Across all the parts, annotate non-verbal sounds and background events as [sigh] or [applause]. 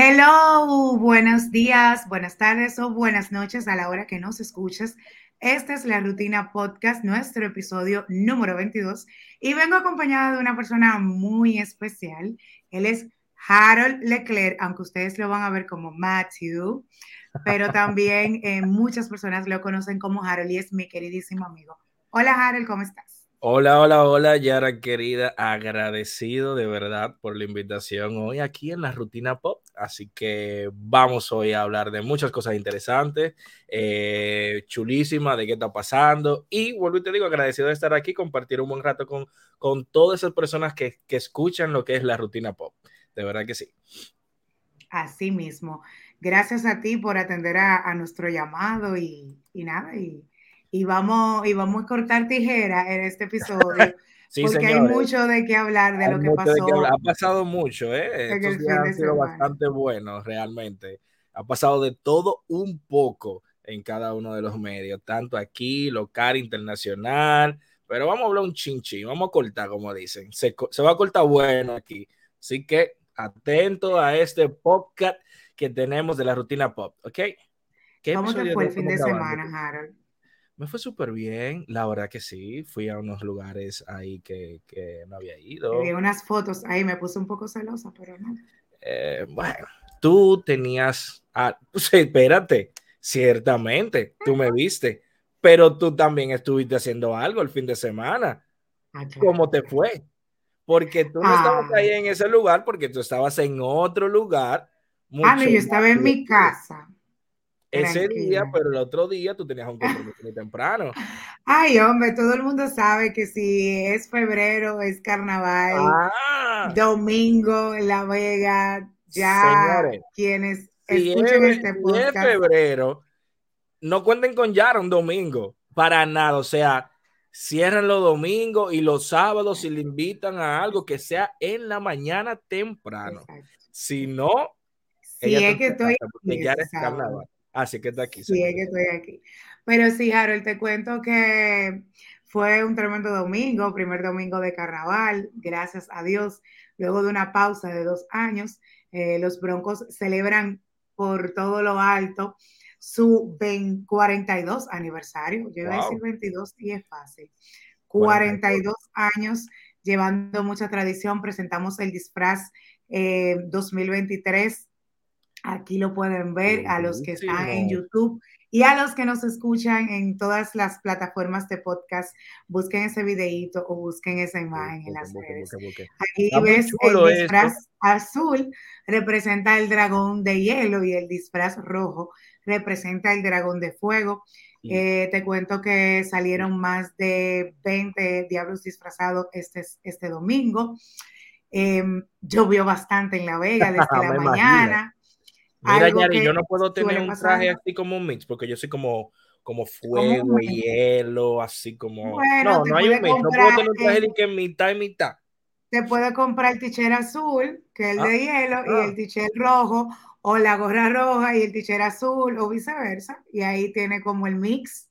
Hello, buenos días, buenas tardes o buenas noches a la hora que nos escuches. Esta es la Rutina Podcast, nuestro episodio número 22, y vengo acompañada de una persona muy especial. Él es Harold Leclerc, aunque ustedes lo van a ver como Matthew, pero [laughs] también eh, muchas personas lo conocen como Harold y es mi queridísimo amigo. Hola Harold, ¿cómo estás? Hola, hola, hola, Yara querida, agradecido de verdad por la invitación hoy aquí en la rutina pop. Así que vamos hoy a hablar de muchas cosas interesantes, eh, chulísimas, de qué está pasando. Y vuelvo y te digo, agradecido de estar aquí, compartir un buen rato con, con todas esas personas que, que escuchan lo que es la rutina pop. De verdad que sí. Así mismo. Gracias a ti por atender a, a nuestro llamado y, y nada, y y vamos, y vamos a cortar tijera en este episodio. [laughs] porque hay mucho de qué hablar de lo que pasó. ha pasado mucho, ¿eh? Estos días han sido bastante buenos, realmente. Ha pasado de todo un poco en cada uno de los medios, tanto aquí, local, internacional. Pero vamos a hablar un chinchín, vamos a cortar, como dicen. Se, se va a cortar bueno aquí. Así que atento a este podcast que tenemos de la rutina pop, ¿ok? ¿Cómo te fue el fin de semana, Harold? Me fue súper bien, la verdad que sí. Fui a unos lugares ahí que, no había ido. Vi unas fotos ahí, me puse un poco celosa, pero no. Eh, bueno, tú tenías. Ah, [laughs] espérate, ciertamente, tú me viste, pero tú también estuviste haciendo algo el fin de semana. Ah, ¿Cómo te fue? Porque tú no estabas ahí ah. en ese lugar, porque tú estabas en otro lugar. Ah, no, yo estaba en mi casa ese día, pero el otro día tú tenías un [laughs] compromiso muy temprano. Ay, hombre, todo el mundo sabe que si es febrero, es carnaval, ah. domingo en La Vega, ya quienes escuchen este podcast. Si es febrero, no cuenten con Yara un domingo, para nada, o sea, cierran los domingos y los sábados si le invitan a algo que sea en la mañana temprano. Si no, si es que estoy es carnaval. Así que está aquí. Sí, es que estoy aquí. Pero sí, Harold, te cuento que fue un tremendo domingo, primer domingo de carnaval, gracias a Dios. Luego de una pausa de dos años, eh, los Broncos celebran por todo lo alto su 42 aniversario. Yo iba a decir 22 y es fácil. 42 años llevando mucha tradición. Presentamos el disfraz 2023 eh, Aquí lo pueden ver a los que están en YouTube y a los que nos escuchan en todas las plataformas de podcast. Busquen ese videíto o busquen esa imagen en las redes. Aquí ves el disfraz azul representa el dragón de hielo y el disfraz rojo representa el dragón de fuego. Eh, te cuento que salieron más de 20 diablos disfrazados este, este domingo. Em, llovió bastante en La Vega desde [laughs] la mañana. Mira, Yari, yo no puedo tener un traje así como un mix, porque yo soy como, como fuego y hielo, así como. no, no hay un mix. No puedo tener un traje de que mitad y mitad. Te puede comprar el t azul, que es el de ah, hielo, y el ah. t rojo, o la gorra roja y el t azul, o viceversa. Y ahí tiene como el mix.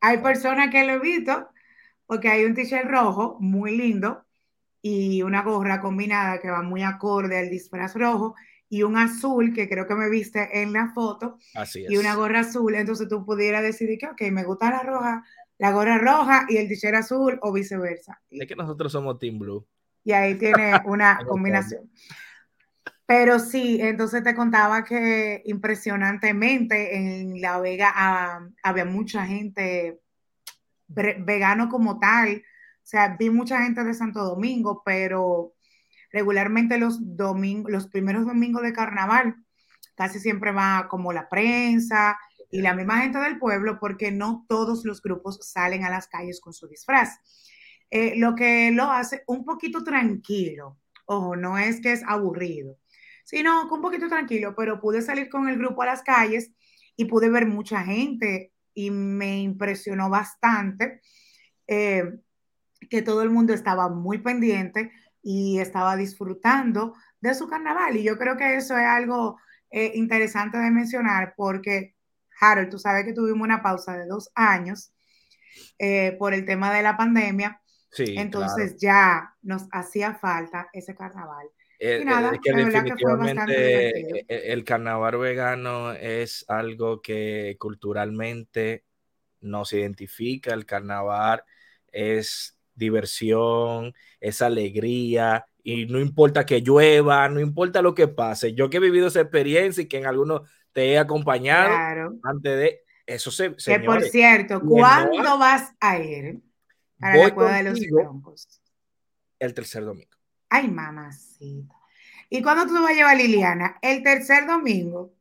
Hay personas que lo he visto, porque hay un t rojo muy lindo y una gorra combinada que va muy acorde al disfraz rojo y un azul, que creo que me viste en la foto, Así y una gorra azul, entonces tú pudieras decidir que, ok, me gusta la roja, la gorra roja y el t azul o viceversa. Es que nosotros somos Team Blue. Y ahí tiene [laughs] una combinación. Pero sí, entonces te contaba que impresionantemente en La Vega ah, había mucha gente vegano como tal. O sea, vi mucha gente de Santo Domingo, pero regularmente los domingos, los primeros domingos de carnaval, casi siempre va como la prensa y la misma gente del pueblo, porque no todos los grupos salen a las calles con su disfraz. Eh, lo que lo hace un poquito tranquilo, ojo, no es que es aburrido, sino un poquito tranquilo, pero pude salir con el grupo a las calles y pude ver mucha gente y me impresionó bastante eh, que todo el mundo estaba muy pendiente y estaba disfrutando de su carnaval. Y yo creo que eso es algo eh, interesante de mencionar porque, Harold, tú sabes que tuvimos una pausa de dos años eh, por el tema de la pandemia Sí, Entonces ya nos hacía falta ese carnaval. Eh, y nada, que definitivamente e, e, el carnaval vegano es algo que culturalmente nos identifica. El carnaval es diversión, es alegría, y no importa que llueva, no importa lo que pase. Yo que he vivido esa experiencia y que en algunos te he acompañado antes de eso se. Que por cierto, ¿cuándo vas a ir a la cueva de los broncos? El tercer domingo. Ay, mamacita. ¿Y cuándo tú vas a llevar a Liliana? El tercer domingo.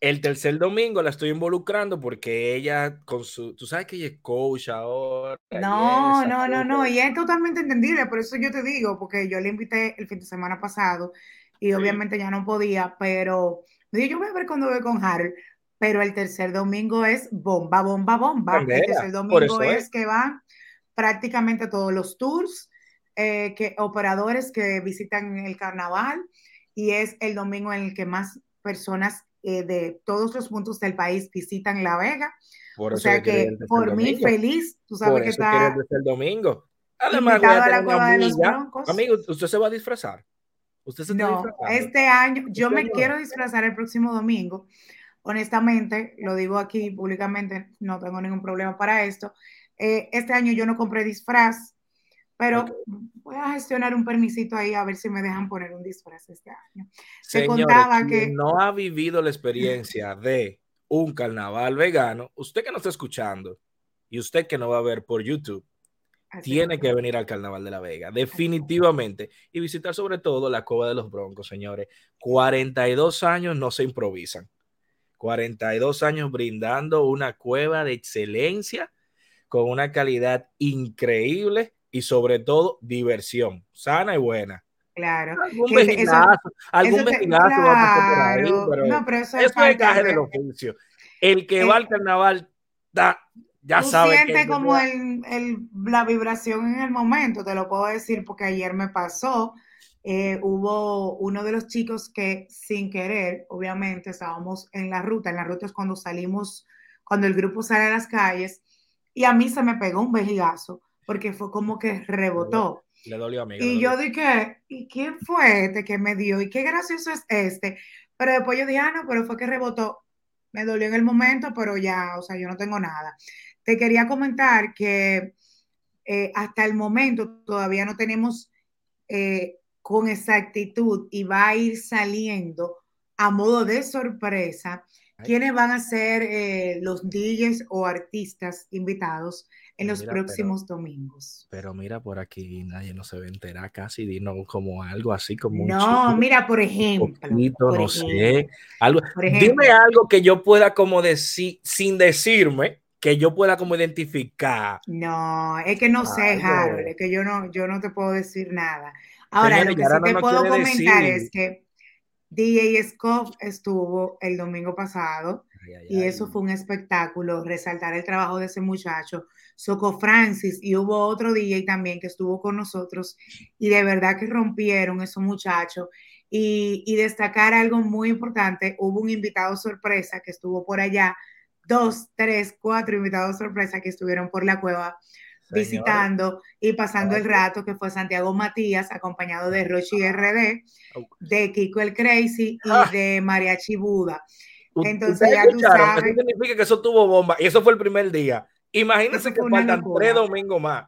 El tercer domingo la estoy involucrando porque ella con su, tú sabes que ella es coach ahora. No, no, no, no, y es totalmente entendible, por eso yo te digo, porque yo le invité el fin de semana pasado y obviamente ya no podía, pero yo voy a ver cuando voy con Harold, pero el tercer domingo es bomba, bomba, bomba. el tercer domingo es, que van prácticamente todos los tours, eh, que, operadores que visitan el carnaval y es el domingo en el que más personas eh, de todos los puntos del país visitan La Vega. o sea que por mí feliz, tú sabes que está el domingo. Además, voy a la de Amigo, ¿usted se va a disfrazar? ¿Usted se no, este año yo me quiero disfrazar el próximo domingo. Honestamente, lo digo aquí públicamente, no tengo ningún problema para esto. Eh, este año yo no compré disfraz, pero voy a gestionar un permisito ahí a ver si me dejan poner un disfraz este año. Se contaba que no ha vivido la experiencia de un carnaval vegano, usted que no está escuchando y usted que no va a ver por YouTube, tiene que venir al Carnaval de la Vega, definitivamente, y visitar sobre todo la Cova de los Broncos, señores. 42 años no se improvisan. 42 años brindando una cueva de excelencia con una calidad increíble y sobre todo diversión, sana y buena. Claro. Algún vejigazo, algún vejigazo va a pasar por ahí, pero, no, pero eso, es caje del oficio. El que va al carnaval da, ya tú sabe. Siente como el, el, la vibración en el momento, te lo puedo decir porque ayer me pasó. Eh, hubo uno de los chicos que sin querer, obviamente, estábamos en la ruta. En la ruta es cuando salimos, cuando el grupo sale a las calles, y a mí se me pegó un vejigazo porque fue como que rebotó. Le dolió a mí. Y yo dije, ¿y quién fue este que me dio? ¿Y qué gracioso es este? Pero después yo dije, ah, no, pero fue que rebotó. Me dolió en el momento, pero ya, o sea, yo no tengo nada. Te quería comentar que eh, hasta el momento todavía no tenemos eh, con exactitud y va a ir saliendo a modo de sorpresa quiénes van a ser eh, los DJs o artistas invitados en los próximos domingos. Pero mira, por aquí nadie no se va a enterar casi, dinos como algo así como No, mira, por ejemplo. no sé. Algo, dime algo que yo pueda como decir, sin decirme, que yo pueda como identificar. No, es que no sé, Harold, es que yo no, yo no te puedo decir nada. Ahora, lo que sí te puedo comentar es que DJ Scoff estuvo el domingo pasado y eso fue un espectáculo, resaltar el trabajo de ese muchacho. Soco Francis y hubo otro DJ también que estuvo con nosotros y de verdad que rompieron esos muchachos. Y, y destacar algo muy importante, hubo un invitado sorpresa que estuvo por allá, dos, tres, cuatro invitados sorpresa que estuvieron por la cueva visitando y pasando el rato, que fue Santiago Matías, acompañado de Rochi RD, de Kiko el Crazy y ah. de Mariachi Buda. Entonces ya tú sabes. Eso significa que eso tuvo bomba y eso fue el primer día. Imagínense que faltan tres domingos más.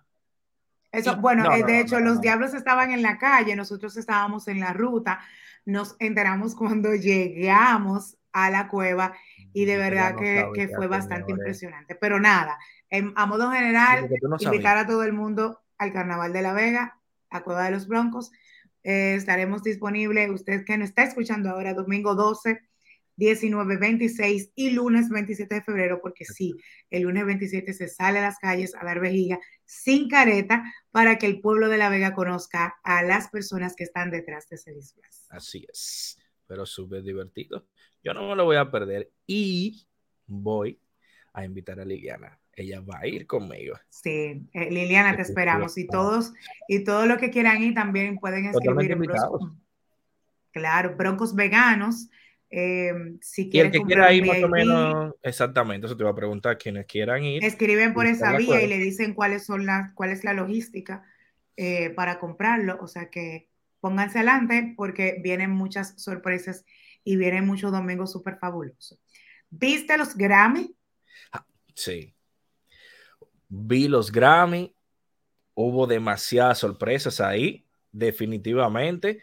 Eso, bueno, eh, de hecho, los diablos estaban en la calle, nosotros estábamos en la ruta, nos enteramos cuando llegamos a la cueva y de verdad que, fue bastante impresionante. Pero nada, a modo general, invitar a todo el mundo al Carnaval de la Vega, a Cueva de los Broncos. Eh, estaremos disponibles, usted que nos está escuchando ahora, domingo 12 19, 26 y lunes 27 de febrero, porque sí, el lunes 27 se sale a las calles a dar vejiga sin careta para que el pueblo de La Vega conozca a las personas que están detrás de ese disfraz. Así es, pero súper divertido. Yo no me lo voy a perder y voy a invitar a Liliana. Ella va a ir conmigo. Sí, eh, Liliana, te esperamos. Y todos, y todo lo que quieran ir también pueden escribir en Broncos. Claro, Broncos Veganos eh, si y el que quiera ir más o menos, exactamente, eso te iba a preguntar, quienes quieran ir. Escriben por esa vía y le dicen cuáles son las, cuál es la logística eh, para comprarlo, o sea que pónganse adelante porque vienen muchas sorpresas y vienen muchos domingos súper fabulosos. ¿Viste los Grammy? Ah, sí. Vi los Grammy. Hubo demasiadas sorpresas ahí, definitivamente.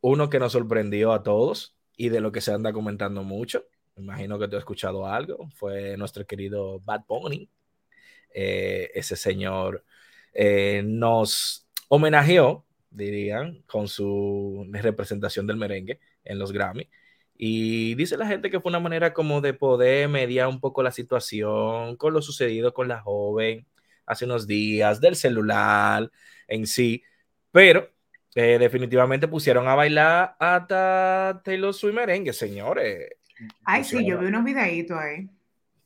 Uno que nos sorprendió a todos y de lo que se anda comentando mucho. Imagino que tú has escuchado algo. Fue nuestro querido Bad Bunny. Eh, ese señor eh, nos homenajeó, dirían, con su representación del merengue en los Grammy. Y dice la gente que fue una manera como de poder mediar un poco la situación con lo sucedido con la joven hace unos días, del celular en sí, pero eh, definitivamente pusieron a bailar hasta Taylor Swift merengue, señores. Ay, sí, yo vi unos videitos ahí.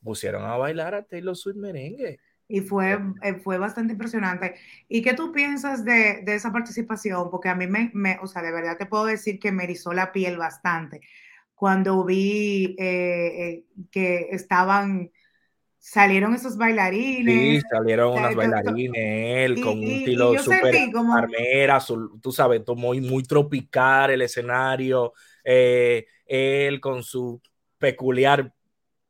Pusieron a bailar a Taylor Swift merengue. Y fue, eh, fue bastante impresionante. ¿Y qué tú piensas de, de esa participación? Porque a mí me, me, o sea, de verdad te puedo decir que me erizó la piel bastante cuando vi eh, eh, que estaban, salieron esos bailarines. Sí, salieron unas bailarines, él con un estilo súper como... armera, tú sabes, muy, muy tropical el escenario, eh, él con su peculiar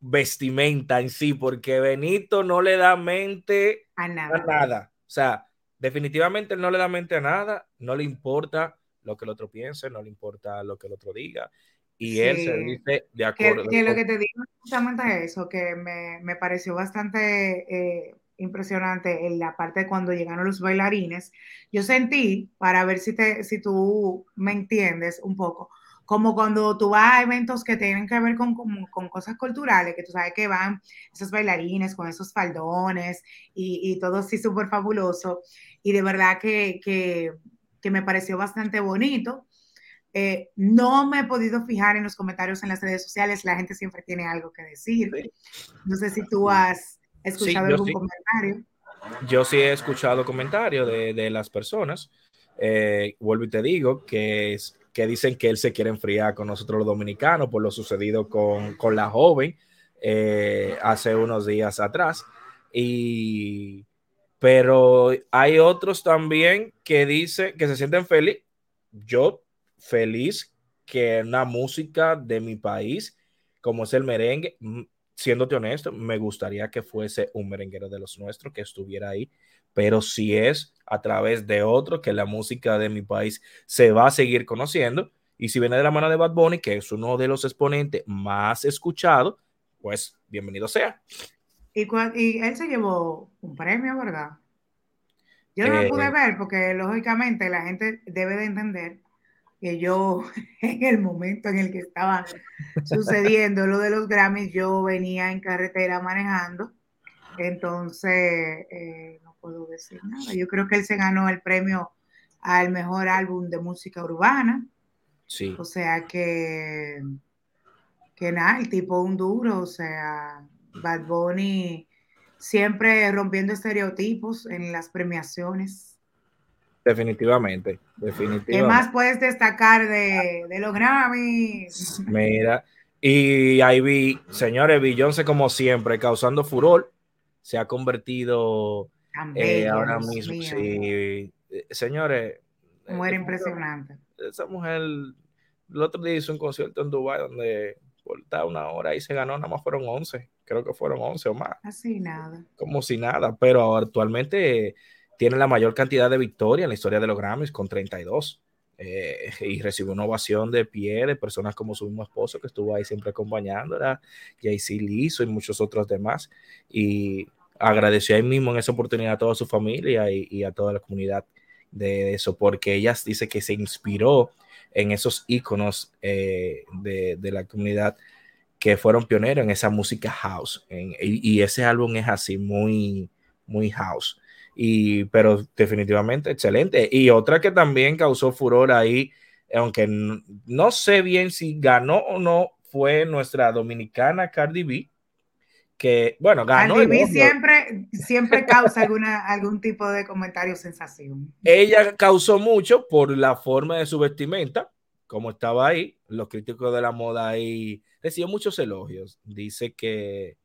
vestimenta en sí, porque Benito no le da mente a nada. a nada. O sea, definitivamente no le da mente a nada, no le importa lo que el otro piense, no le importa lo que el otro diga y él se dice de acuerdo. Que, lo que te digo justamente eso, que me, me pareció bastante eh, impresionante en la parte de cuando llegaron los bailarines. Yo sentí, para ver si, te, si tú me entiendes un poco, como cuando tú vas a eventos que tienen que ver con, con, con cosas culturales, que tú sabes que van esos bailarines con esos faldones y, y todo así súper fabuloso. Y de verdad que, que, que me pareció bastante bonito eh, no me he podido fijar en los comentarios en las redes sociales, la gente siempre tiene algo que decir. No sé si tú has escuchado algún comentario. Yo sí he escuchado comentarios de, de las personas. Eh, vuelvo y te digo que, es, que dicen que él se quiere enfriar con nosotros los dominicanos por lo sucedido con, con la joven eh, hace unos días atrás. Y, pero hay otros también que dicen que se sienten felices. Yo feliz que una música de mi país, como es el merengue, siéndote honesto, me gustaría que fuese un merenguero de los nuestros que estuviera ahí, pero si es a través de otro, que la música de mi país se va a seguir conociendo, y si viene de la mano de Bad Bunny, que es uno de los exponentes más escuchados, pues bienvenido sea. Y, y él se llevó un premio, ¿verdad? Yo no lo pude eh, ver porque lógicamente la gente debe de entender que yo [laughs] en el momento en el que estaba sucediendo lo de los Grammys, yo venía en carretera manejando, entonces eh, no puedo decir nada. Yo creo que él se ganó el premio al mejor álbum de música urbana. Sí. O sea que, que nada, el tipo un duro, o sea, Bad Bunny siempre rompiendo estereotipos en las premiaciones. Definitivamente, definitivamente. ¿Qué más puedes destacar de, de los Grammys? Mira, y ahí vi, señores, Beyoncé como siempre, causando furor, se ha convertido eh, ahora mismo, sí, eh, señores. Mujer eh, impresionante. Esa mujer, el otro día hizo un concierto en Dubai donde por una hora y se ganó, nada más fueron 11, creo que fueron 11 o más. Así nada. Como si nada, pero actualmente tiene la mayor cantidad de victorias en la historia de los Grammys con 32. Eh, [laughs] y recibió una ovación de pie de personas como su mismo esposo que estuvo ahí siempre acompañándola, Jay-Z Lizzo y muchos otros demás. Y agradeció ahí mismo en esa oportunidad a toda su familia y, a toda la comunidad de eso, porque ella dice que se inspiró en esos íconos eh, de, de, la comunidad que fueron pioneros en esa música house. y, y, ese álbum es así, muy, muy house. Y, pero definitivamente excelente. Y otra que también causó furor ahí, aunque no sé bien si ganó o no, fue nuestra dominicana Cardi B, que, bueno, ganó. Cardi B siempre, siempre causa [laughs] alguna, algún tipo de comentario sensación. Ella causó mucho por la forma de su vestimenta, como estaba ahí. Los críticos de la moda ahí recibió muchos elogios. Dice que,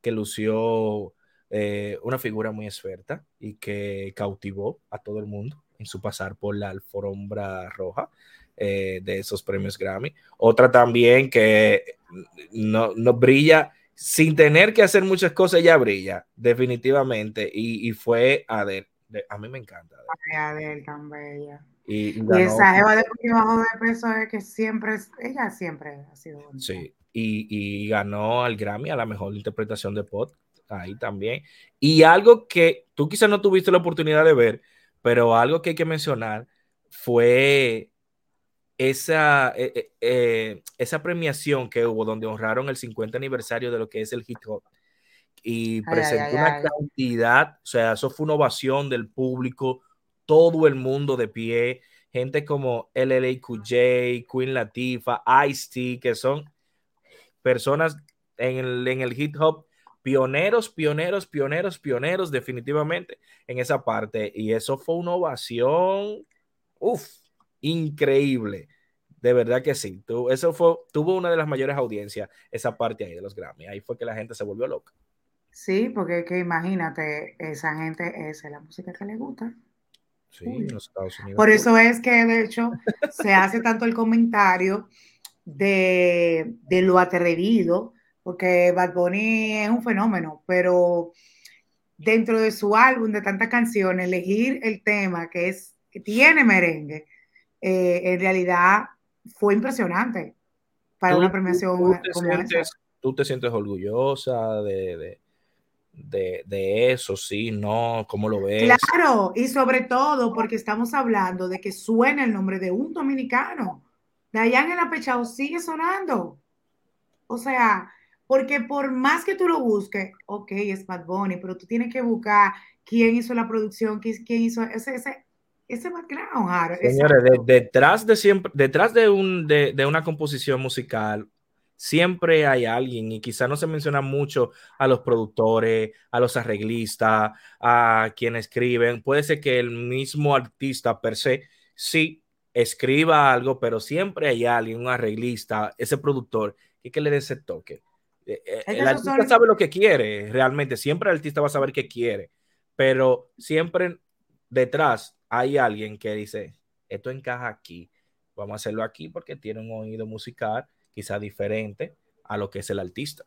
que lució eh, una figura muy experta y que cautivó a todo el mundo en su pasar por la alfombra roja eh, de esos premios Grammy. Otra también que no, no, brilla sin tener que hacer muchas cosas, ya brilla, definitivamente, y, y fue Adele. A mí me encanta. Adele, tan bella. Y, esa jeva de bajo de peso es que siempre, ella siempre ha sido bonita. Sí, y, y, ganó al Grammy a la mejor interpretación de pop, ahí también. Y algo que tú quizás no tuviste la oportunidad de ver, pero algo que hay que mencionar fue esa, eh, eh, eh, esa premiación que hubo donde honraron el 50 aniversario de lo que es el hip hop y presentó una cantidad, o sea, eso fue una ovación del público, todo el mundo de pie, gente como LLQJ, Queen Latifah, Ice-T, que son personas en el, en el hip hop pioneros, pioneros, pioneros, pioneros, definitivamente en esa parte. Y eso fue una ovación, uff, increíble. De verdad que sí. eso fue, tuvo una de las mayores audiencias, esa parte ahí de los Grammy. Ahí fue que la gente se volvió loca. Sí, porque que imagínate, esa gente es la música que le gusta. Sí, en los Estados Unidos. Por eso es que de hecho se hace tanto el comentario de, de lo atrevido, porque Bad Bunny es un fenómeno, pero dentro de su álbum de tantas canciones, elegir el tema que es que tiene merengue, eh, en realidad fue impresionante para una premiación como esa. ¿Tú te sientes orgullosa de, de, de, eso? Sí, no, ¿cómo lo ves? Claro, y sobre todo porque estamos hablando de que suena el nombre de un dominicano. Dayan el apechado sigue sonando. O sea, porque por más que tú lo busques, ok, es Bad Bunny, pero tú tienes que buscar quién hizo la producción, quién hizo ese, ese, ese background. Señores, detrás de siempre, detrás de, un, de, de, una composición musical, siempre hay alguien, y quizá no se menciona mucho a los productores, a los arreglistas, a quienes escriben. Puede ser que el mismo artista per se sí escriba algo, pero siempre hay alguien, un arreglista, ese productor, y que le dé ese toque. Eh, eh, el artista sabe lo que quiere, realmente. Siempre el artista va a saber qué quiere, pero siempre detrás hay alguien que dice, esto encaja aquí, vamos a hacerlo aquí porque tiene un oído musical quizá diferente a lo que es el artista.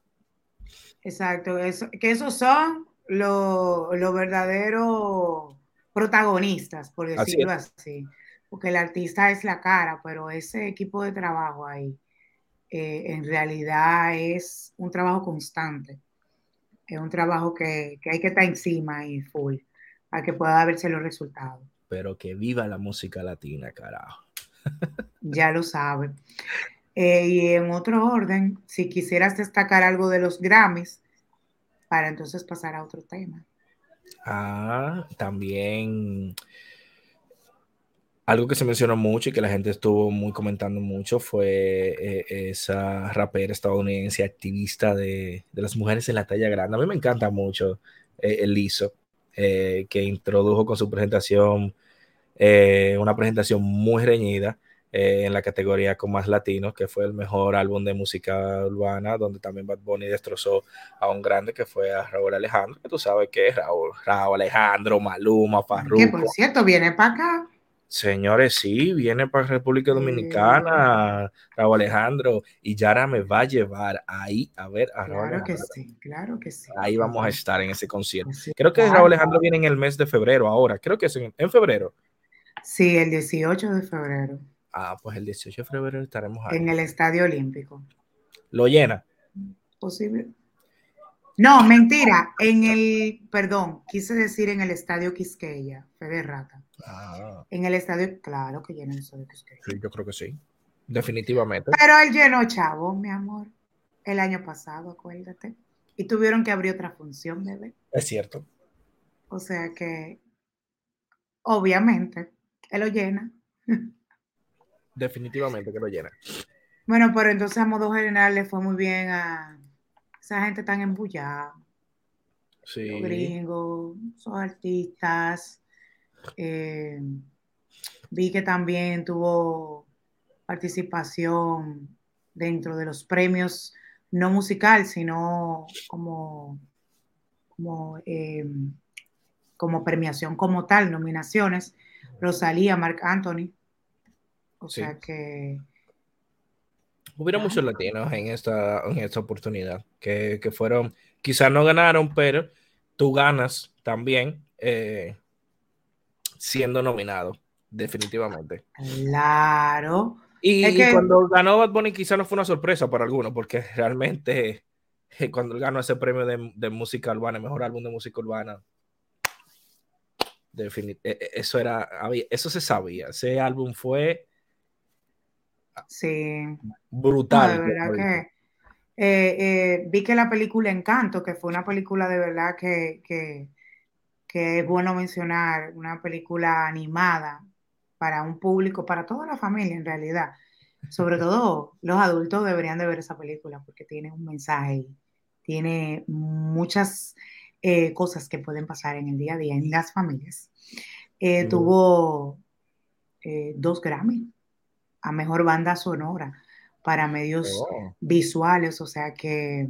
Exacto, eso, que esos son los lo verdaderos protagonistas, por decirlo así, porque el artista es la cara, pero ese equipo de trabajo ahí eh, en realidad es un trabajo constante. Es un trabajo que, que, hay que estar encima y full para que pueda verse los resultados. Pero que viva la música latina, carajo. [laughs] ya lo sabe. Eh, y en otro orden, si quisieras destacar algo de los Grammys, para entonces pasar a otro tema. Ah, también algo que se mencionó mucho y que la gente estuvo muy comentando mucho fue eh, esa rapera estadounidense activista de, las mujeres en la talla grande. A mí me encanta mucho eh, el Liso, eh, que introdujo con su presentación una presentación muy reñida en la categoría con más latinos, que fue el mejor álbum de música urbana, donde también Bad Bunny destrozó a un grande que fue a Raúl Alejandro, que tú sabes que es Raúl, Raúl Alejandro, Maluma, Farruko. Que por cierto viene para acá. Señores, sí, viene para República Dominicana, Raúl Alejandro, y Yara me va a llevar ahí a ver a Raúl Claro que sí, claro que sí. Ahí vamos a estar en ese concierto. Creo que Raúl Alejandro viene en el mes de febrero ahora, creo que es en, febrero. Sí, el 18 de febrero. Ah, pues el 18 de febrero estaremos ahí. En el Estadio Olímpico. ¿Lo llena? Posible. No, mentira, en el, perdón, quise decir en el Estadio Quisqueya, Fede Rata. Ah. En el estadio, claro que lleno el estadio Quisqueya. Sí, yo creo que sí, definitivamente. Pero él llenó Chavo, mi amor, el año pasado, acuérdate. Y tuvieron que abrir otra función, bebé. Es cierto. O sea que, obviamente, él lo llena. Definitivamente que lo llena. Bueno, pero entonces a modo general le fue muy bien a esa gente tan embullada. Sí. Los gringos, son artistas. Eh, vi que también tuvo participación dentro de los premios, no musical, sino como, como, eh, como premiación como tal, nominaciones. Rosalía, Marc Anthony. O sea que. Hubiera muchos latinos en esta, en esta oportunidad que, que fueron, quizás no ganaron, pero tú ganas también eh, siendo nominado, definitivamente. Claro. Y, cuando ganó Bad Bunny quizás no fue una sorpresa para algunos, porque [laughs] realmente eh, cuando él ganó ese premio de, de música urbana, el mejor álbum de música urbana, e, e, eso era, eso se sabía. Ese álbum fue sí. brutal. de verdad que eh, eh, vi que la película Encanto, que fue una película de verdad que, que, que, es bueno mencionar, una película animada para un público, para toda la familia en realidad. Sobre todo los adultos deberían de ver esa película porque tiene un mensaje, tiene muchas eh, cosas que pueden pasar en el día a día en las familias. Eh, tuvo eh, dos Grammy a mejor banda sonora para medios oh. visuales, o sea que,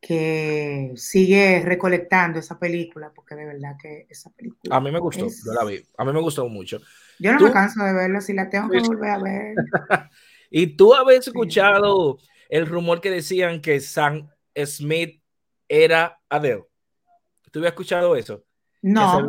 que sigue recolectando esa película, porque de verdad que esa película. A mí me gustó, yo la vi, a mí me gustó mucho. Yo no me canso de verla, si la tengo que volver a ver. [laughs] y tú habías escuchado el rumor que decían que Sam Smith era Adele. ¿Tú habías escuchado eso? No.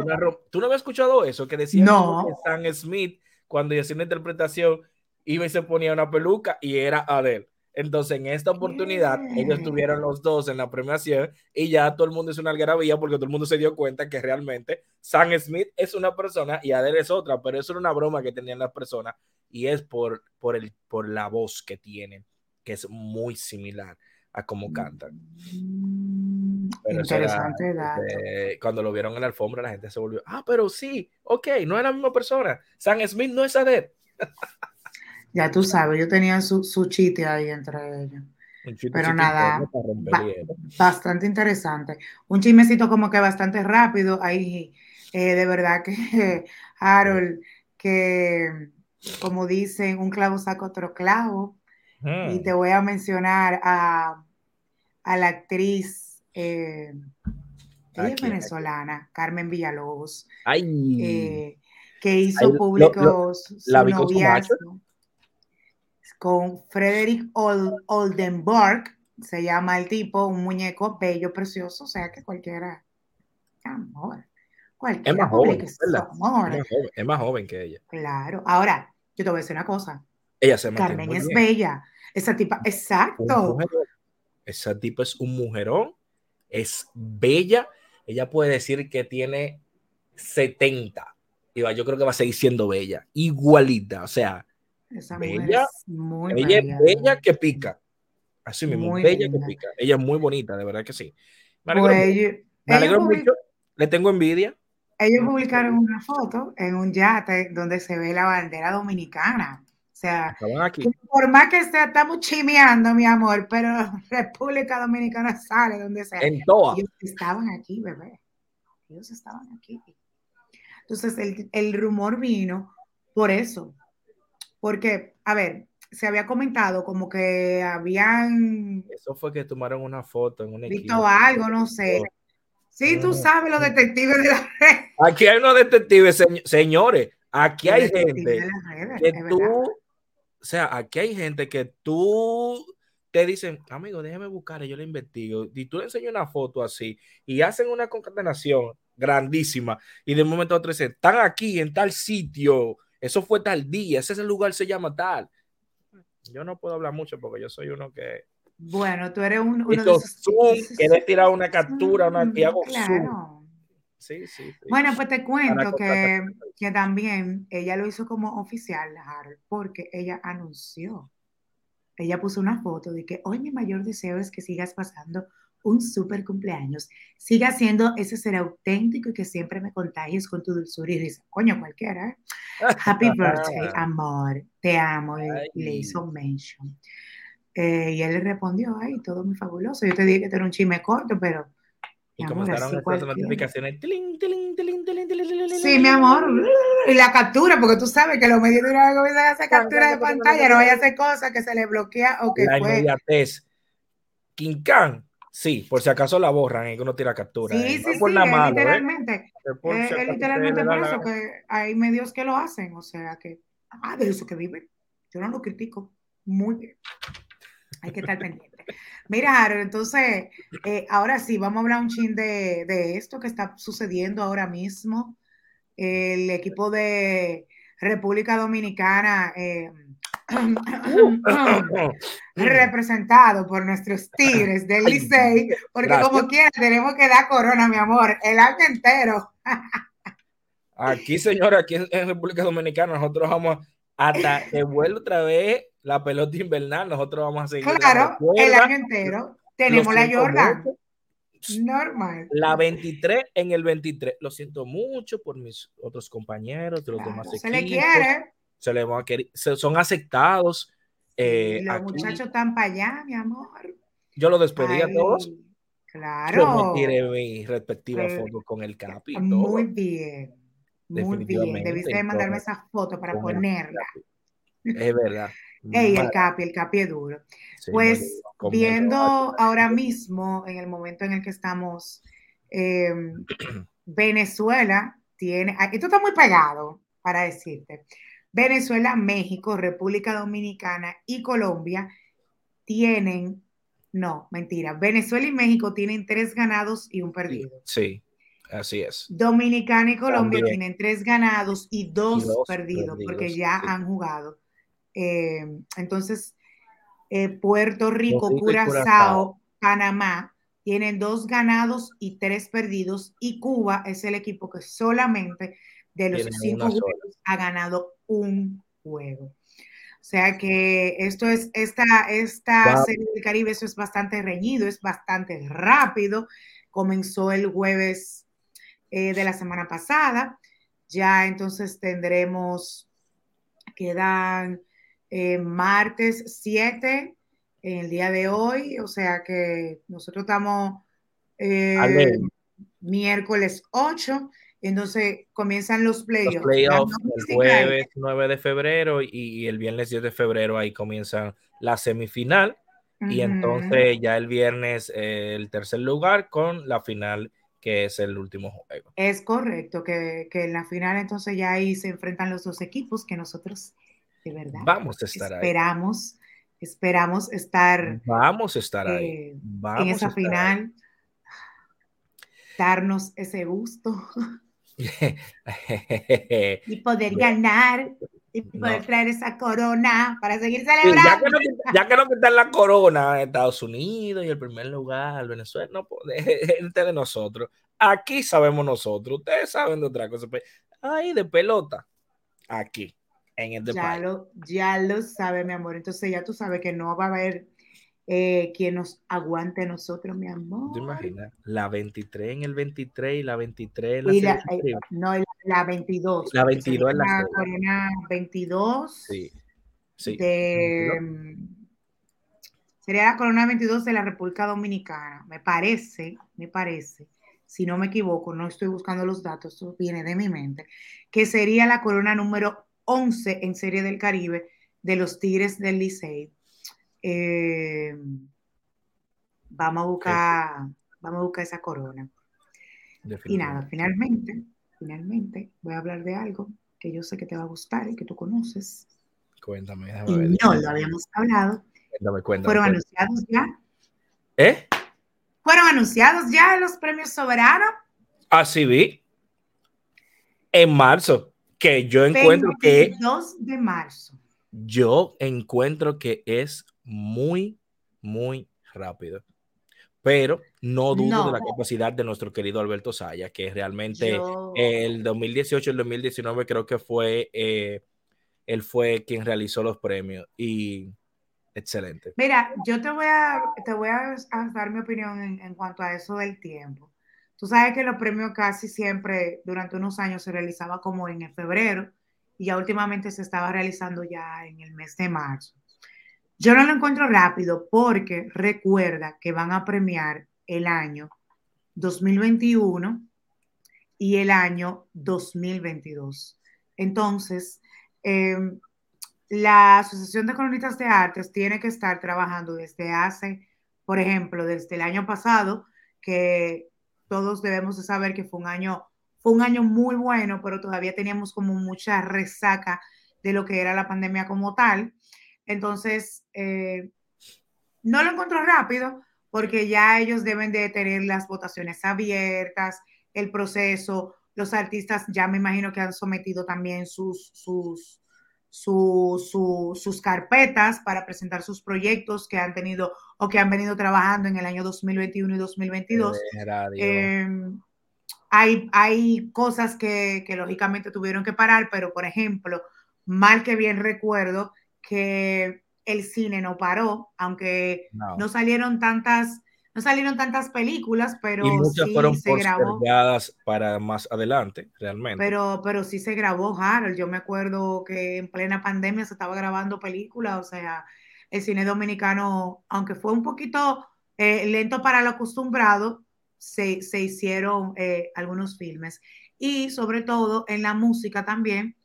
¿Tú no habías escuchado eso? Que decía que Sam Smith, cuando hacía una interpretación, iba y se ponía una peluca y era Adele. Entonces, en esta oportunidad, ellos estuvieron los dos en la premiación y ya todo el mundo es una algarabía porque todo el mundo se dio cuenta que realmente Sam Smith es una persona y Adele es otra, pero eso era una broma que tenían las personas y es por, por, el, por la voz que tienen, que es muy similar a cómo cantan. Mm, interesante este, cuando lo vieron en la alfombra, la gente se volvió, ah, pero sí, ok, no es la misma persona. Sam Smith no es Adele. Ya tú sabes, yo tenía su, su chiste ahí entre ellos. Pero nada, bastante interesante. Un chismecito como que bastante rápido. Ahí, eh, de verdad que [laughs] Harold, que como dicen, un clavo saca otro clavo. Y te voy a mencionar a, la actriz, eh, ella es venezolana, Carmen Villalobos, eh, que hizo públicos su noviazgo con Frederick Oldenburg, se llama el tipo, un muñeco bello, precioso, o sea que cualquiera, amor, cualquiera. Es más joven, es más joven que ella. Claro, ahora, yo te voy a decir una cosa, ella se Carmen es bella. Esa tipa, exacto. Esa tipa es un mujerón, es bella. Ella puede decir que tiene 70. Y yo creo que va a seguir siendo bella, igualita. O sea, Esa bella, es muy ella es bella que pica. Así mismo, bella que pica. Ella es muy bonita, de verdad que sí. Me alegro, pues, mucho. Le tengo envidia. Ellos publicaron una foto en un yate donde se ve la bandera dominicana sea, por más que sea, estamos chimeando, mi amor, pero [laughs] República Dominicana sale donde sea. En toa. Ellos estaban aquí, bebé. Ellos estaban aquí. Entonces, el, el rumor vino por eso. Porque, a ver, se había comentado como que habían. Eso fue que tomaron una foto en un Visto algo, no sé. Sí, tú sabes los detectives de la red. Aquí hay unos detectives, señores. Aquí hay gente que tú o sea, aquí hay gente que tú te dicen, amigo, déjeme buscar, yo le investigo. Y tú le enseñas una foto así y hacen una concatenación grandísima. Y de un momento a otro dicen, están aquí en tal sitio, eso fue tal día, ese es el lugar, se llama tal. Yo no puedo hablar mucho porque yo soy uno que. Bueno, tú eres un, uno de esos... zoom, que tirar una captura, una, y hago claro. Sí, sí, Bueno, pues te cuento que, que, también ella lo hizo como oficial, Harold, porque ella anunció, ella puso una foto de que hoy mi mayor deseo es que sigas pasando un súper cumpleaños, siga siendo ese ser auténtico y que siempre me contagies con tu dulzura y dice, coño, cualquiera, happy [laughs] birthday, amor, te amo, y, le hizo mention. Eh, y él le respondió, ay, todo muy fabuloso, yo te dije que era un chisme corto, pero y comenzaron estas notificaciones. Sí, mi amor. Y la captura, porque tú sabes que los medios de una comienzan a hacer captura de pantalla, no vaya a hacer cosas que se le bloquea o que la fue. inmediatez. Khan, Sí, por si acaso la borran y que uno tira captura. Sí, sí, sí, literalmente. es literalmente por eso que hay medios que lo hacen, o sea que, ah, de eso que viven. Yo no lo critico. Muy bien. Hay que estar pendiente. Mira, Harold, entonces, eh, ahora sí, vamos a hablar un chin de, de, esto que está sucediendo ahora mismo. El equipo de República Dominicana, eh, [coughs] representado por nuestros tigres del Licey, porque como quiera tenemos que dar corona, mi amor, el año entero. Aquí, señora, aquí en República Dominicana, nosotros vamos hasta que vuelva otra vez la pelota invernal, nosotros vamos a seguir. Claro, el año entero. Tenemos la Jordan. Normal. La 23 en el 23. Lo siento mucho por mis otros compañeros de los demás se le quiere. Se le va a querer. son aceptados. Eh, los muchachos están para allá, mi amor. Yo lo despedí a todos. Claro. Yo me mi respectiva foto con el capi. Muy bien. Muy bien. Debiste mandarme esa foto para ponerla. Es verdad. [laughs] Ey, el capi, el capi es duro. pues viendo ahora mismo, en el momento en el que estamos, em, [clears throat] Venezuela tiene, esto está muy pegado para decirte, Venezuela, México, República Dominicana y Colombia tienen, no, mentira, Venezuela y México tienen tres ganados y un perdido. Sí, así es. Dominicana y Colombia tienen tres ganados y dos, perdidos, porque ya han jugado. Eh, entonces, eh, Puerto Rico, Curazao, Panamá tienen dos ganados y tres perdidos y Cuba es el equipo que solamente de los cinco juegos ha ganado un juego. O sea que esto es, esta, esta serie del Caribe, eso es bastante reñido, es bastante rápido. Comenzó el jueves eh, de la semana pasada. Ya entonces tendremos, quedan eh, martes 7, en el día de hoy, o sea que nosotros estamos eh, miércoles 8, entonces comienzan los playoffs. Los playoffs el jueves 9 de febrero y, el viernes 10 de febrero ahí comienza la semifinal y entonces ya el viernes eh, el tercer lugar con la final que es el último juego. Es correcto, que, que en la final entonces ya ahí se enfrentan los dos equipos que nosotros de verdad. Vamos a estar esperamos, ahí. Esperamos estar. Vamos a estar ahí. Eh, en esa final. Darnos ese gusto. [laughs] [laughs] y poder ganar y poder traer esa corona para seguir celebrando. ya, que no, ya que no quitan la corona Estados Unidos y el primer lugar, Venezuela, no [laughs] gente de nosotros. Aquí sabemos nosotros, ustedes saben de otra cosa. Pues, ay, de pelota. Aquí en este ya Lo, ya lo sabe, mi amor. Entonces ya tú sabes que no va a haber eh, quien nos aguante a nosotros, mi amor. ¿Te imaginas? La 23 en el 23 y la 23 en la, eh, No, la 22. La 22 en la, la corona 22. Sí. sí. sería la corona 22 de la República Dominicana. Me parece, me parece, si no me equivoco, no estoy buscando los datos, eso viene de mi mente, que sería la corona número 11 en Serie del Caribe de los Tigres del Licey. Eh, vamos a buscar, vamos a buscar esa corona. Y nada, finalmente, finalmente voy a hablar de algo que yo sé que te va a gustar y que tú conoces. Cuéntame, y no lo habíamos hablado. Cuéntame, cuéntame. Fueron anunciados ya. ¿Eh? Fueron anunciados ya los premios soberanos. Así vi. En marzo que yo encuentro que... 2 de marzo. Yo encuentro que es muy, muy rápido. Pero no dudo de la capacidad de nuestro querido Alberto Saya, que realmente el 2018, el 2019 creo que fue, eh, él fue quien realizó los premios y excelente. Mira, yo te voy a, te voy a, dar mi opinión en, en cuanto a eso del tiempo. Tú sabes que los premios casi siempre durante unos años se realizaba como en el febrero y ya últimamente se estaba realizando ya en el mes de marzo. Yo no lo encuentro rápido porque recuerda que van a premiar el año 2021 y el año 2022. Entonces, em, la Asociación de Cronistas de Artes tiene que estar trabajando desde hace por ejemplo, desde el año pasado, que todos debemos de saber que fue un año, fue un año muy bueno, pero todavía teníamos como mucha resaca de lo que era la pandemia como tal. Entonces, eh, no lo encontró rápido porque ya ellos deben de tener las votaciones abiertas, el proceso, los artistas ya me imagino que han sometido también sus, sus, sus carpetas para presentar sus proyectos que han tenido o que han venido trabajando en el año 2021 y 2022. Eh, hay, hay cosas que, que, lógicamente tuvieron que parar, pero por ejemplo, mal que bien recuerdo que el cine no paró, aunque no, salieron tantas no salieron tantas películas, pero y muchas sí fueron se grabó para más adelante, realmente. Pero, pero sí se grabó Harold. Yo me acuerdo que en plena pandemia se estaba grabando películas, o sea, el cine dominicano, aunque fue un poquito eh, lento para lo acostumbrado, se, se hicieron eh, algunos filmes. Y sobre todo en la música también,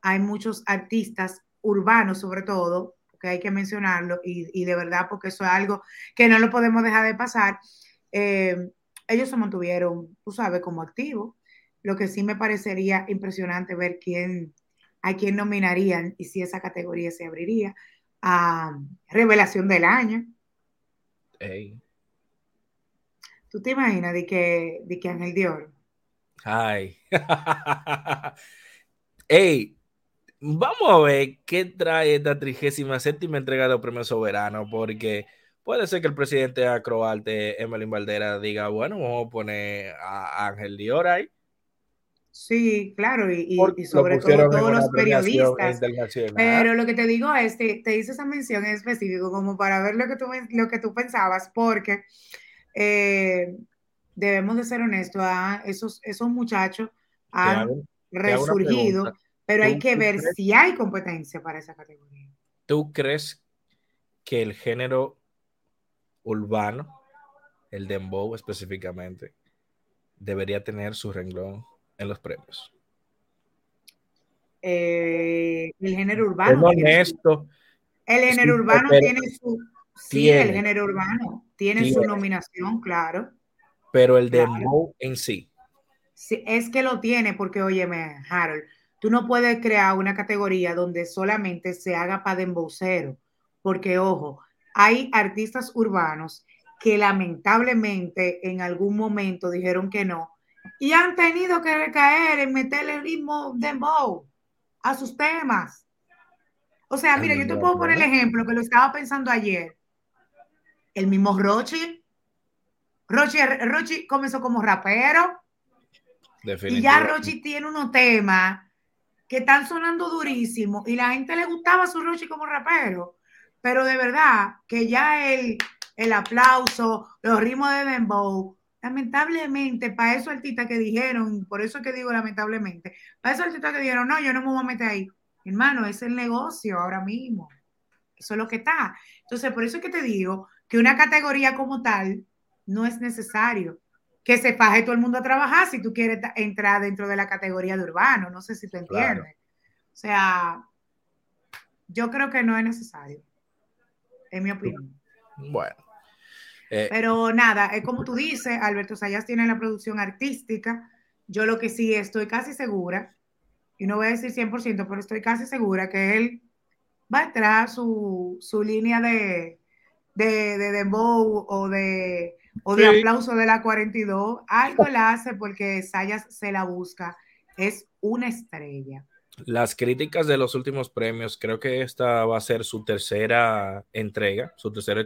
hay muchos artistas urbanos, sobre todo, que hay que mencionarlo, y, y, de verdad, porque eso es algo que no lo podemos dejar de pasar. Eh, ellos se mantuvieron, tú sabes, como activos. Lo que sí me parecería impresionante ver quién, a quién nominarían y si esa categoría se abriría a Revelación del Año. Hey. ¿Tú te imaginas de que, de que Ángel Dior? Ay. [laughs] Ey, vamos a ver qué trae esta trigésima séptima entrega de los premios soberanos, porque puede ser que el presidente acroarte, Emelín Valdera, diga, bueno, vamos a poner a Ángel Dior ahí. Sí, claro, y, y sobre todo todos los periodistas. Pero lo que te digo es, te, te hice esa mención en específico como para ver lo que tú, lo que tú pensabas, porque eh, debemos de ser honestos, ¿ah? esos, esos muchachos han resurgido pero hay que ver si hay competencia para esa categoría. ¿Tú crees que el género urbano, el dembow específicamente, debería tener su renglón en los premios? Eh, el género urbano. honesto. el género urbano tiene su. Sí, el género urbano tiene, su nominación, claro. Pero el dembow en sí. Sí, es que lo tiene, porque, óyeme, Harold, Tú no puedes crear una categoría donde solamente se haga para dembocero, porque ojo, hay artistas urbanos que lamentablemente en algún momento dijeron que no y han tenido que recaer en meterle el ritmo dembow a sus temas. O sea, mira, yo te puedo poner el ejemplo que lo estaba pensando ayer. El mismo Rochi. Rochi, Rochi comenzó como rapero. Y ya Rochi tiene unos temas que están sonando durísimo y la gente le gustaba su Rochi como rapero, pero de verdad que ya el, el aplauso, los ritmos de Dembow, lamentablemente, para esos artistas que dijeron, por eso es que digo lamentablemente, para esos artistas que dijeron, no, yo no me voy a meter ahí, hermano, es el negocio ahora mismo, eso es lo que está. Entonces, por eso es que te digo que una categoría como tal no es necesario que se faje todo el mundo a trabajar si tú quieres entrar dentro de la categoría de urbano. No sé si te entiendes. O sea, yo creo que no es necesario, en mi opinión. Bueno. Eh, Pero nada, es como tú dices, Alberto Sayas tiene la producción artística. Yo lo que sí estoy casi segura, y no voy a decir 100%, pero estoy casi segura que él va a entrar su, su línea de, de, de dembow o de o de aplauso de la 42, algo la hace porque Sayas se la busca. Es una estrella. Las críticas de los últimos premios, creo que esta va a ser su tercera entrega, su tercera,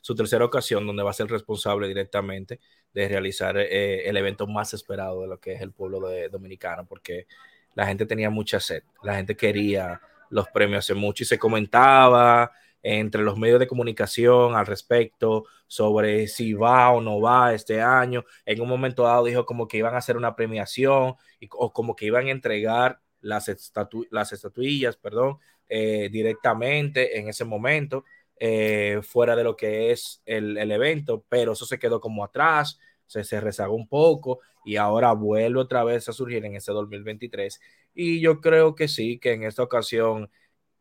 su tercera ocasión donde va a ser responsable directamente de realizar eh, el evento más esperado de lo que es el pueblo de, dominicano, porque la gente tenía mucha sed, la gente quería los premios hace mucho y se comentaba, entre los medios de comunicación al respecto sobre si va o no va este año. En un momento dado dijo como que iban a hacer una premiación y, o como que iban a entregar las, las estatuillas, perdón, eh, directamente en ese momento, eh, fuera de lo que es el, el, evento, pero eso se quedó como atrás, se, se rezagó un poco y ahora vuelve otra vez a surgir en ese 2023. Y yo creo que sí, que en esta ocasión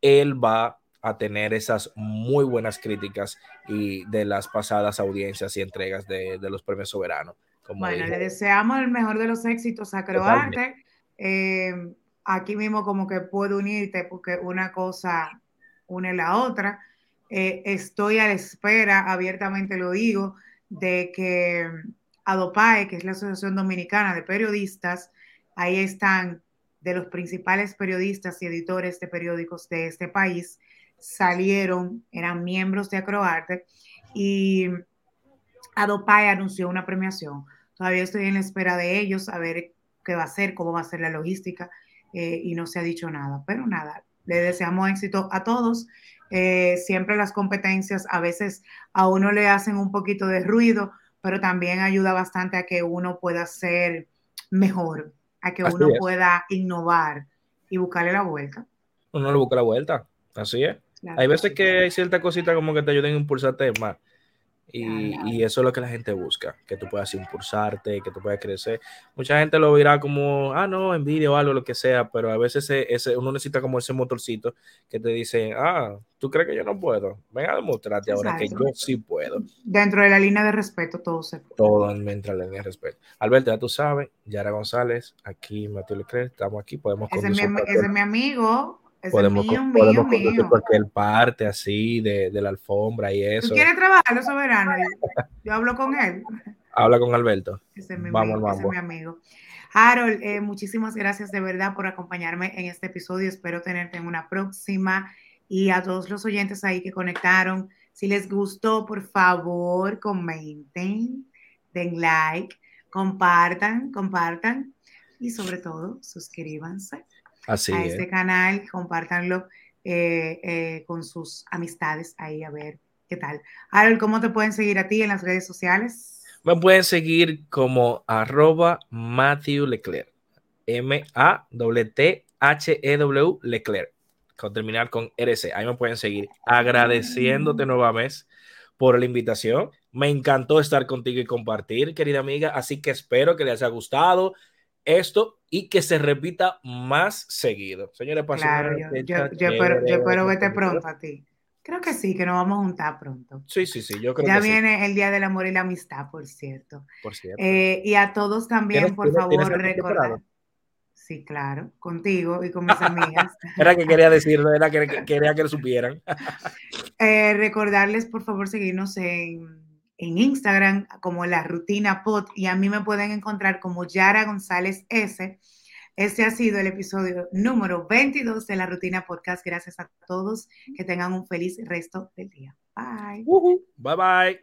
él va a tener esas muy buenas críticas y de las pasadas audiencias y entregas de, de los premios soberanos. bueno, le deseamos el mejor de los éxitos a Croarte. Eh, aquí mismo como que puedo unirte porque una cosa une la otra. Eh, estoy a la espera, abiertamente lo digo, de que ADOPAE, que es la Asociación Dominicana de Periodistas, ahí están de los principales periodistas y editores de periódicos de este país, salieron, eran miembros de Acroarte y ADOPAE anunció una premiación. Todavía estoy en la espera de ellos, a ver qué va a ser, cómo va a ser la logística eh, y no se ha dicho nada. Pero nada, le deseamos éxito a todos. Eh, siempre las competencias a veces a uno le hacen un poquito de ruido, pero también ayuda bastante a que uno pueda ser mejor, a que uno pueda innovar y buscarle la vuelta. Uno le busca la vuelta, así es. Hay veces que hay cierta cosita como que te ayuden a impulsarte más. Y, eso es lo que la gente busca, que tú puedas impulsarte, que tú puedas crecer. Mucha gente lo verá como, ah, no, envidia o algo, lo que sea, pero a veces ese, uno necesita como ese motorcito que te dice, ah, tú crees que yo no puedo, ven a demostrarte ahora que yo sí puedo. Dentro de la línea de respeto, todo se puede. Todo dentro de la línea de respeto. Alberto, ya tú sabes, Yara González, aquí Mateo Leclerc, estamos aquí, podemos... Ese, mi, ese es mi amigo, podemos, mío, podemos mío, mío. cualquier parte así de, de, la alfombra y eso. ¿Tú quieres trabajar los soberanos? Yo hablo con él. Habla con Alberto. Ese es mi, vamos, amigo, ese es mi amigo. Harold, eh, muchísimas gracias de verdad por acompañarme en este episodio. Espero tenerte en una próxima. Y a todos los oyentes ahí que conectaron, si les gustó, por favor, comenten, den like, compartan, compartan y sobre todo, suscríbanse a este canal, compártanlo eh, eh, con sus amistades ahí a ver qué tal. Harold, ¿cómo te pueden seguir a ti en las redes sociales? Me pueden seguir como arroba Matthew Leclerc. M-A-T-H-E-W Leclerc. Con terminar con RC. Ahí me pueden seguir. Agradeciéndote nuevamente por la invitación. Me encantó estar contigo y compartir, querida amiga. Así que espero que les haya gustado esto y que se repita más seguido. Señores, claro, yo, yo, yo, espero, yo espero verte pronto a ti. Creo que sí, que nos vamos a juntar pronto. Sí, sí, sí, yo creo ya que viene el Día del Amor y la Amistad, por cierto. Por cierto. Eh, y a todos también, por favor, recordar. Sí, claro, contigo y con mis amigas. [laughs] era que quería [laughs] decirlo, era que quería que lo supieran. eh, recordarles, por favor, seguirnos en en Instagram como la rutina pod y a mí me pueden encontrar como Yara González S. Este ha sido el episodio número 22 de la rutina podcast. Gracias a todos. Que tengan un feliz resto del día. Bye. Bye bye.